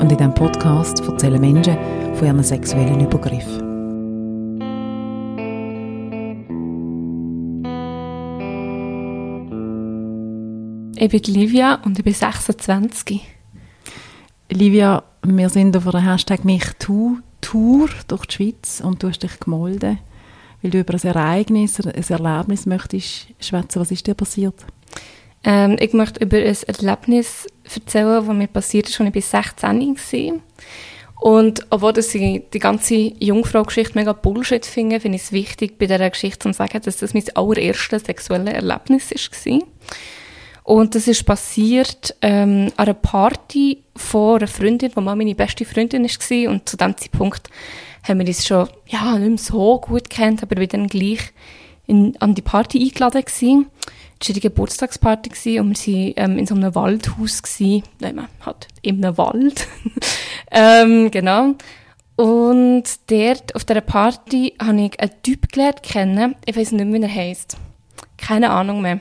und in diesem Podcast erzählen Menschen von ihren sexuellen Übergriffen. Ich bin Livia und ich bin 26. Livia, wir sind auf der Hashtag MichTu-Tour durch die Schweiz und du hast dich gemolden, weil du über ein Ereignis, ein Erlebnis möchtest schwätzen. Was ist dir passiert? Ähm, ich möchte über ein Erlebnis erzählen, das mir passiert ist, als ich bis 16 war. Und obwohl ich die ganze Jungfrau-Geschichte mega Bullshit finde, finde ich es wichtig, bei dieser Geschichte zu sagen, dass das mein allererstes sexuelles Erlebnis war. Und das ist passiert ähm, an einer Party von einer Freundin, die mal meine beste Freundin war. Und zu dem Zeitpunkt haben wir uns schon ja, nicht mehr so gut kennt, aber wir dann gleich in, an die Party eingeladen gewesen. Es war eine Geburtstagsparty und wir waren ähm, in so einem Waldhaus. Gewesen. Nein, man hat in einem Wald. ähm, genau. Und dort, auf dieser Party, habe ich einen Typ gelernt kennen. Ich weiß nicht mehr, wie er heisst. Keine Ahnung mehr.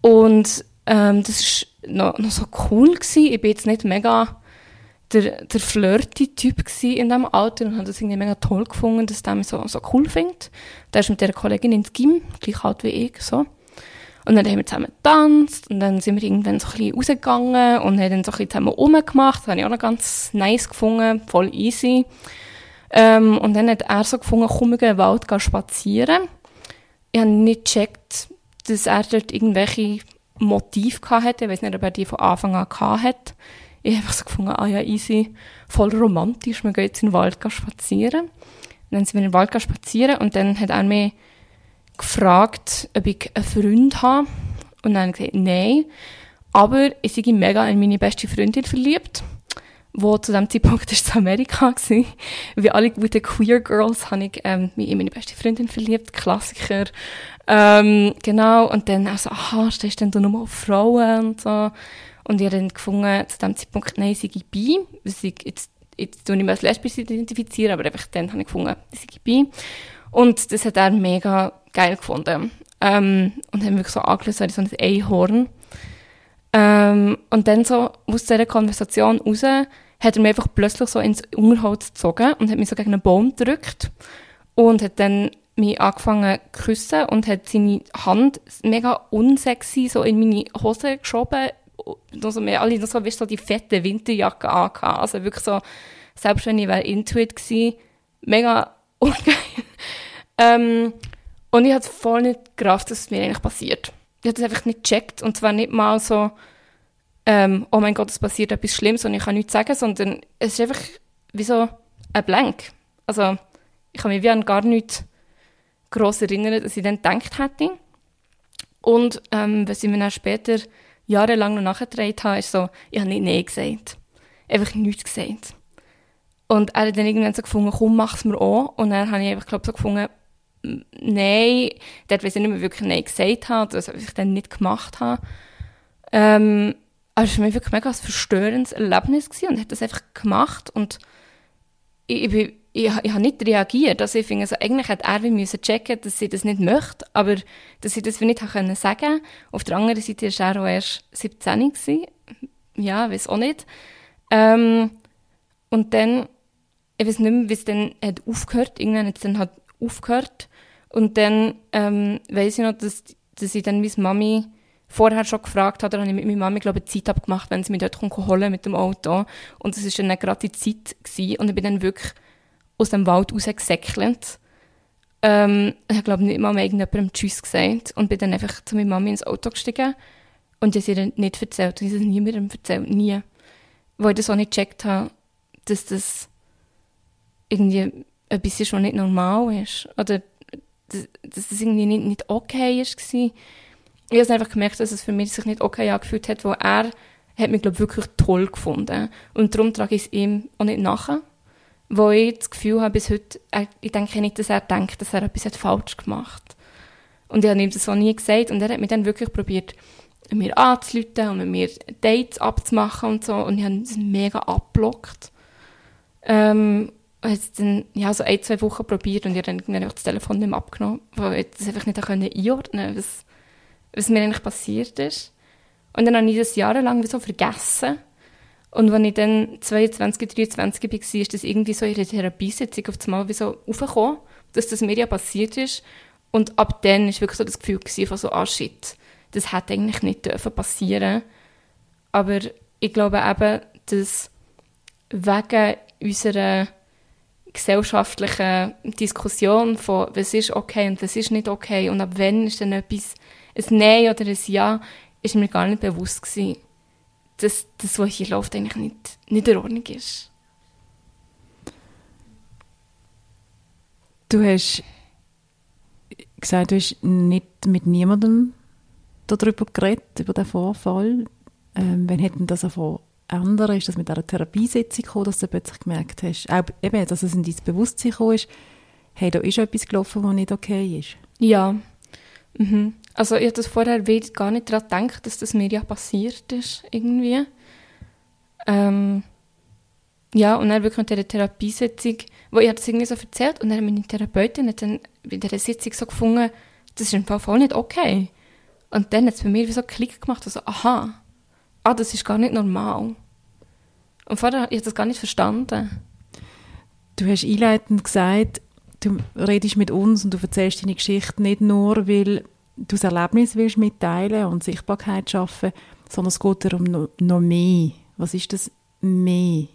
Und ähm, das war noch, noch so cool. Gewesen. Ich bin jetzt nicht mega der, der flirty Typ in diesem Alter und habe das irgendwie mega toll gefunden, dass der mich so, so cool findet. Der ist mit dieser Kollegin ins Gym, gleich alt wie ich, so. Und dann haben wir zusammen getanzt und dann sind wir irgendwann so ein bisschen rausgegangen und haben dann so ein bisschen zusammen rumgemacht. Das habe ich auch noch ganz nice gefunden, voll easy. Ähm, und dann hat er so gefunden, komm, gehen in den Wald spazieren. Ich habe nicht gecheckt, dass er dort irgendwelche Motive hatte. Ich weiß nicht, ob er die von Anfang an hatte. Ich habe einfach so gefunden, ah ja, easy, voll romantisch, wir gehen jetzt in den Wald spazieren. Und dann sind wir in den Wald spazieren und dann hat er mich gefragt, ob ich einen Freund habe. Und dann habe ich gesagt, nein. Aber ich bin mega in meine beste Freundin verliebt, wo zu dem Zeitpunkt ist in Amerika war. Wie alle guten Queer Girls habe ich ähm, mich in meine beste Freundin verliebt, Klassiker. Ähm, genau, und dann also, aha, stehst du denn nur auf Frauen und so. Und ich habe dann gefunden, zu dem Zeitpunkt, nein, sei ich bi. Jetzt, jetzt tue ich mich als lesbisch identifizieren, aber einfach dann habe ich gefunden, sei ich bi. Und das hat er mega geil gefunden. Ähm, und haben wirklich so angelöst, so ein Einhorn. Ähm, und dann so aus dieser Konversation raus hat er mich einfach plötzlich so ins Unterholz gezogen und hat mich so gegen einen Baum gedrückt und hat dann mich angefangen zu küssen und hat seine Hand mega unsexy so in meine Hose geschoben. Also wir alle noch so, weißt, so die fette Winterjacke angehabt. Also wirklich so, selbst wenn ich wäre into it gewesen, mega ungeil. ähm, und ich habe voll nicht gerafft, dass es mir eigentlich passiert. Ich habe das einfach nicht gecheckt. Und zwar nicht mal so, ähm, oh mein Gott, es passiert etwas Schlimmes und ich kann nichts sagen, sondern es ist einfach wie so ein Blank. Also, ich kann mich wie an gar nichts gross erinnern, dass ich dann gedacht hätte. Und ähm, was ich mir dann später jahrelang noch nachgetragen habe, ist so, ich habe nicht Nein gesagt. Einfach nichts gesagt. Und er hat dann irgendwann so gefunden, komm, mach's mir auch. Und dann habe ich einfach, glaube so gefunden, Nein, dort weiß ich nicht mehr wirklich Nein gesagt habe, oder ich dann nicht gemacht habe. Ähm, aber es war mich wirklich mega ein verstörendes Erlebnis und hat das einfach gemacht und ich, ich, ich, ich habe nicht reagiert. Also ich finde, also eigentlich hätte er müssen checken, dass sie das nicht möchte, aber dass sie das nicht können sagen Auf der anderen Seite war er auch erst 17 gewesen. Ja, weiß auch nicht. Ähm, und dann, ich weiß nicht mehr, wie es dann hat aufgehört. Irgendwann hat es dann halt aufgehört. Und dann ähm, weiß ich noch, dass, dass ich dann meine Mami vorher schon gefragt habe, dann habe ich mit meiner Mami, glaube ich, Zeit abgemacht, wenn sie mich dort holen mit dem Auto. Und das war dann gerade die Zeit gewesen. Und ich bin dann wirklich aus dem Wald rausgesäckelt. Ähm, ich glaube nicht mal mehr irgendjemandem Tschüss gesagt und bin dann einfach zu meiner Mami ins Auto gestiegen. Und ich habe ihr nicht erzählt. Und ich habe es niemandem erzählt. Nie. Weil ich das auch nicht gecheckt habe, dass das irgendwie ein bisschen schon nicht normal ist. Oder dass, das irgendwie nicht, nicht okay ist. Gewesen. Ich habe einfach gemerkt, dass es für mich sich nicht okay angefühlt hat, weil er hat mich, glaube wirklich toll gefunden. Und darum trage ich es ihm auch nicht nachher. Wo ich das Gefühl habe, bis heute, ich denke nicht, dass er denkt, dass er etwas falsch gemacht hat. Und ich habe ihm das auch nie gesagt und er hat mir dann wirklich probiert, mir anzuleiten und mit mir Dates abzumachen und so und ich habe es mega abblockt. Ähm, es dann ja, so ein, zwei Wochen probiert und ich habe dann das Telefon nicht mehr abgenommen, weil ich das einfach nicht einordnen konnte, was, was mir eigentlich passiert ist. Und dann habe ich das jahrelang so vergessen. Und als ich dann 22, 23 war, ist das irgendwie so in der Therapiesitzung auf einmal wie so aufgekommen, dass das mir ja passiert ist. Und ab dann war wirklich so das Gefühl von so, ah shit, das hätte eigentlich nicht dürfen passieren Aber ich glaube eben, dass wegen unserer gesellschaftlichen Diskussion von, was ist okay und was ist nicht okay und ab wann ist dann etwas ein Nein oder ein Ja, ist mir gar nicht bewusst gewesen, dass das, was hier läuft, eigentlich nicht, nicht in Ordnung ist. Du hast gesagt, du hast nicht mit niemandem darüber geredet, über den Vorfall. Ähm, wann hätten das von ändern? Ist das mit einer Therapiesitzung gekommen, dass du plötzlich gemerkt hast, auch eben, dass es in dein Bewusstsein gekommen ist, hey, da ist etwas gelaufen, was nicht okay ist? Ja. Mhm. Also ich habe das vorher gar nicht daran gedacht, dass das mir ja passiert ist, irgendwie. Ähm, ja, und dann wirklich in dieser Therapiesitzung, wo ich das irgendwie so erzählt und dann meine Therapeutin hat dann bei dieser Sitzung so gefunden, das ist im Fall voll nicht okay. Und dann hat es bei mir wie so einen Klick gemacht, also aha, ah, das ist gar nicht normal. Und vorher habe ich das gar nicht verstanden. Du hast einleitend gesagt, du redest mit uns und du erzählst deine Geschichte nicht nur, weil du das Erlebnis willst mitteilen und Sichtbarkeit schaffen, sondern es geht darum noch, noch mehr. Was ist das mehr?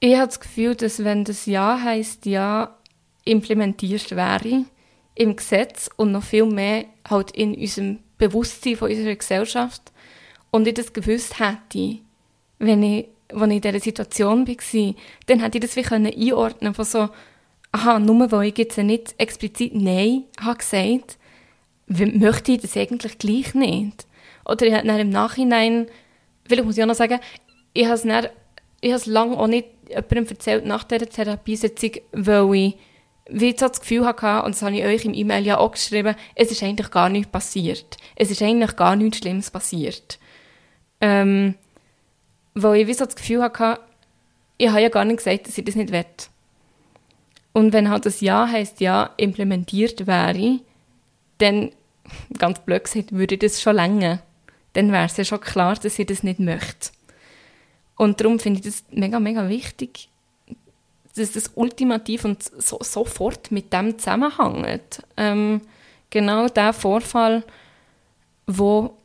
Ich habe das Gefühl, dass wenn das Ja heißt Ja implementiert wäre im Gesetz und noch viel mehr halt in unserem Bewusstsein von unserer Gesellschaft, und ich das gewusst hätte, wenn ich, wenn ich in dieser Situation war, dann hätte ich das wie können von so, aha, nur weil ich jetzt nicht explizit Nein habe gesagt, möchte ich das eigentlich gleich nicht. Oder ich habe dann im Nachhinein, vielleicht muss ich auch noch sagen, ich habe es, dann, ich habe es lange auch nicht jemandem erzählt nach dieser Therapiesitzung, weil ich wie so das Gefühl hatte, und das habe ich euch im E-Mail ja auch geschrieben, es ist eigentlich gar nichts passiert. Es ist eigentlich gar nichts Schlimmes passiert. Ähm, weil ich wie so das Gefühl hatte, ich habe ja gar nicht gesagt, dass ich das nicht will. Und wenn halt das Ja heisst Ja implementiert wäre, dann, ganz blöd gesagt, würde das schon länger. Dann wäre es ja schon klar, dass ich das nicht möchte. Und darum finde ich das mega, mega wichtig, dass das ultimativ und so, sofort mit dem zusammenhängt. Ähm, genau der Vorfall, wo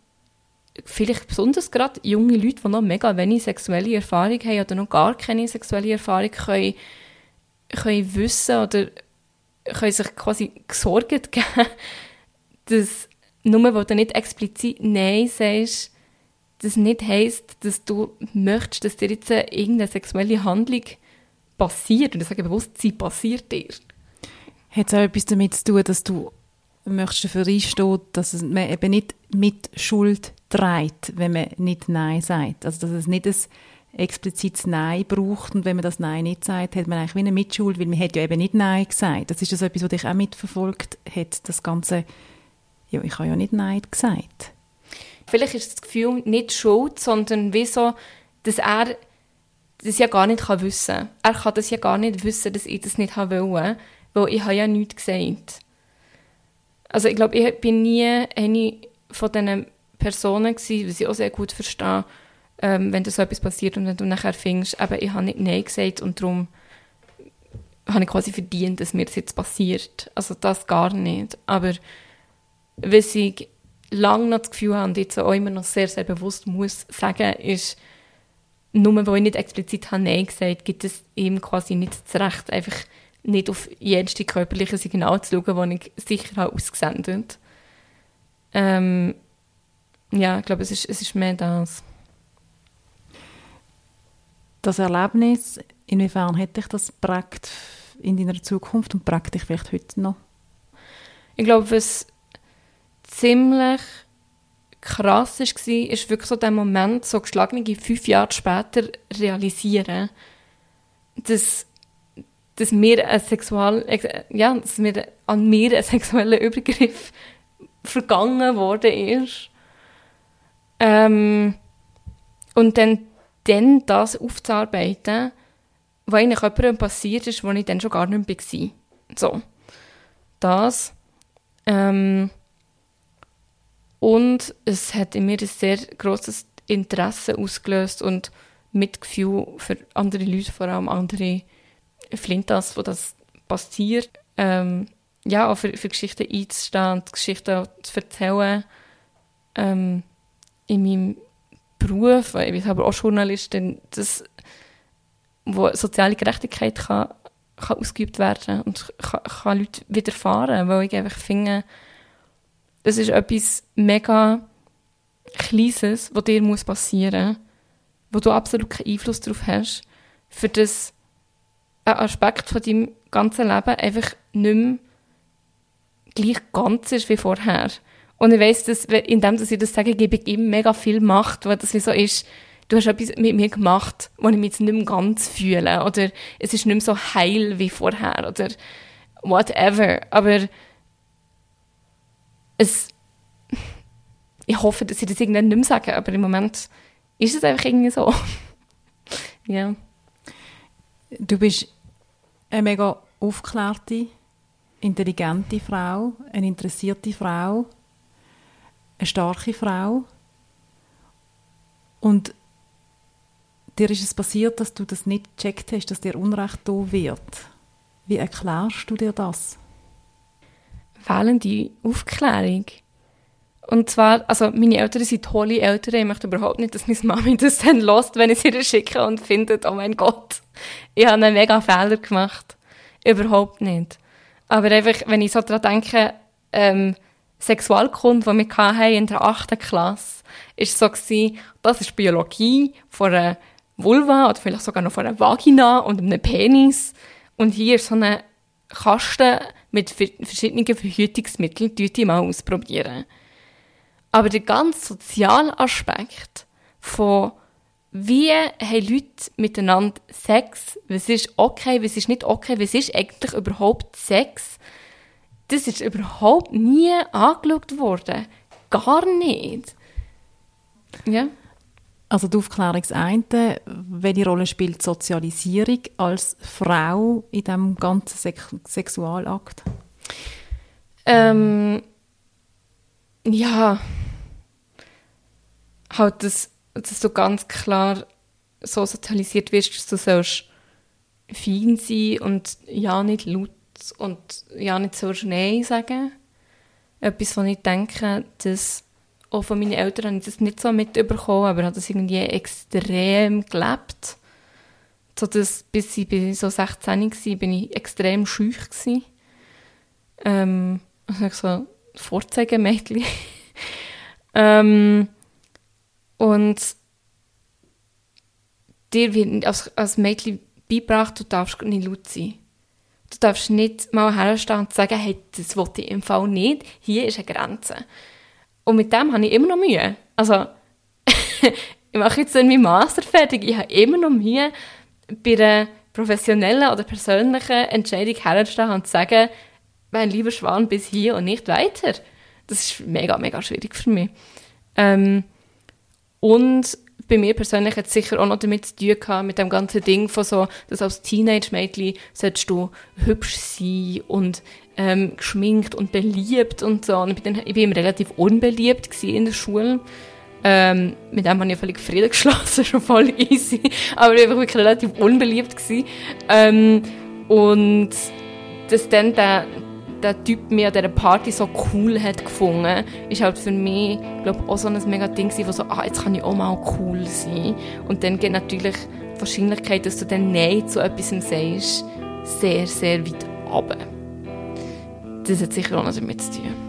vielleicht besonders gerade junge Leute, die noch mega wenig sexuelle Erfahrung haben oder noch gar keine sexuelle Erfahrung, können, können wissen oder können sich quasi Sorgen geben, dass nur weil du nicht explizit Nein sagst, das nicht heisst, dass du möchtest, dass dir jetzt irgendeine sexuelle Handlung passiert. Und ich sage bewusst, sie passiert dir. Hat es auch etwas damit zu tun, dass du möchtest dafür einstehen, dass man eben nicht mit Schuld trägt, wenn man nicht Nein sagt. Also dass es nicht ein explizites Nein braucht und wenn man das Nein nicht sagt, hat man eigentlich wie eine Mitschuld, weil man hat ja eben nicht Nein gesagt. Das ist das etwas, was dich auch mitverfolgt hat, das Ganze, ja, ich habe ja nicht Nein gesagt. Vielleicht ist das Gefühl nicht Schuld, sondern wie dass er das ja gar nicht kann wissen kann. Er kann das ja gar nicht wissen, dass ich das nicht wollte, weil ich habe ja nichts gesagt. Also ich glaube, ich bin nie eine von diesen Personen gewesen, was ich auch sehr gut verstehe, ähm, wenn da so etwas passiert und wenn du nachher findest, aber ich habe nicht Nein gesagt und darum habe ich quasi verdient, dass mir das jetzt passiert. Also das gar nicht. Aber was ich lange noch das Gefühl habe und jetzt auch immer noch sehr, sehr bewusst muss sagen, ist, nur weil ich nicht explizit habe Nein gesagt gibt es ihm quasi nicht das Recht, einfach nicht auf jedes körperliche Signal zu schauen, das ich sicher habe ausgesendet. Ähm, ja, ich glaube, es ist, es ist mehr das. Das Erlebnis, inwiefern hätte dich das prägt in deiner Zukunft und prägt dich vielleicht heute noch? Ich glaube, was ziemlich krass war, ist wirklich so der Moment, so geschlagene fünf Jahre später realisieren, dass, dass mir ein Sexual, ja, dass mir an mir ein sexueller Übergriff vergangen worden ist. Ähm, und dann, dann das aufzuarbeiten, was eigentlich jemandem passiert ist, wo ich dann schon gar nicht mehr war. So. Das. Ähm, und es hat in mir ein sehr grosses Interesse ausgelöst und Mitgefühl für andere Leute, vor allem andere Flintas, wo das passiert. Ähm, ja, auch für, für Geschichten einzustehen, Geschichten zu erzählen. Ähm, in meinem Beruf, ich bin aber auch Journalistin, das, wo soziale Gerechtigkeit kann, kann ausgeübt werden und kann, kann Leute widerfahren, weil ich einfach finde, das ist etwas mega Kleines, was dir muss passieren muss, wo du absolut keinen Einfluss darauf hast, für das ein Aspekt von deinem ganzen Leben einfach nicht mehr gleich ganz ist wie vorher. Und ich weiss, dass, indem dass ich das sage, gebe ich ihm mega viel Macht, weil das wie so ist, du hast etwas mit mir gemacht, wo ich mich jetzt nicht mehr ganz fühle, oder es ist nicht mehr so heil wie vorher, oder whatever. Aber es, ich hoffe, dass ich das irgendwann nicht mehr sage, aber im Moment ist es einfach irgendwie so. ja. Du bist eine mega aufgeklärte, intelligente Frau, eine interessierte Frau, eine starke Frau. Und dir ist es passiert, dass du das nicht gecheckt hast, dass dir Unrecht da wird. Wie erklärst du dir das? Fehlende Aufklärung. Und zwar, also meine Eltern sind tolle Eltern. Ich möchte überhaupt nicht, dass meine Mami das dann lost, wenn ich sie schicke und findet, oh mein Gott, ich habe einen mega Fehler gemacht. Überhaupt nicht. Aber einfach, wenn ich so daran denke, ähm, Sexualkunde, die wir hatten in der 8. Klasse, ist so gewesen, das ist Biologie von einer Vulva oder vielleicht sogar noch von einer Vagina und einem Penis. Und hier ist so eine Kasten mit verschiedenen Verhütungsmitteln, mal ausprobieren. Aber der ganz soziale Aspekt von wie haben Leute miteinander Sex, was ist okay, was ist nicht okay, was ist eigentlich überhaupt Sex, das ist überhaupt nie angeschaut worden. Gar nicht. Ja. Also die Aufklärung das eine, welche Rolle spielt Sozialisierung als Frau in diesem ganzen Sex Sexualakt? Ähm, ja, halt, dass, dass du ganz klar so sozialisiert wirst, dass du sollst fein sein und ja nicht laut und ja nicht so Nein sagen. Etwas, was ich denke, dass auch von meinen Eltern habe ich das nicht so mitbekommen, aber habe das irgendwie extrem gelebt. So dass, bis ich so 16 war, bin ich extrem schüch gewesen. Ähm, also so Vorzeigemädchen. ähm, und dir wird als, als Mädchen beigebracht, du darfst nicht laut sein. Du darfst nicht mal herstehen und sagen, hey, das wollte ich im Fall nicht, hier ist eine Grenze. Und mit dem habe ich immer noch Mühe. Also, ich mache jetzt meinen Master fertig, ich habe immer noch Mühe, bei einer professionellen oder persönlichen Entscheidung herzustehen und zu sagen, mein lieber Schwan, bis hier und nicht weiter. Das ist mega, mega schwierig für mich. Ähm, und bei mir persönlich hat es sicher auch noch damit zu tun gehabt, mit dem ganzen Ding von so, dass als Teenage-Mädchen solltest du hübsch sein und ähm, geschminkt und beliebt und so. Und ich bin, ich bin relativ unbeliebt in der Schule. Ähm, mit dem habe ich völlig Frieden geschlossen, schon voll easy. Aber ich war wirklich relativ unbeliebt. Ähm, und dass dann der, der Typ mir an dieser Party so cool hat gefunden, ist halt für mich, glaube auch so ein mega Ding wo so, ah, jetzt kann ich auch mal cool sein. Und dann geht natürlich die Wahrscheinlichkeit, dass du dann Nein zu etwas sagst, sehr, sehr weit runter. Das hat sicher auch noch damit zu tun.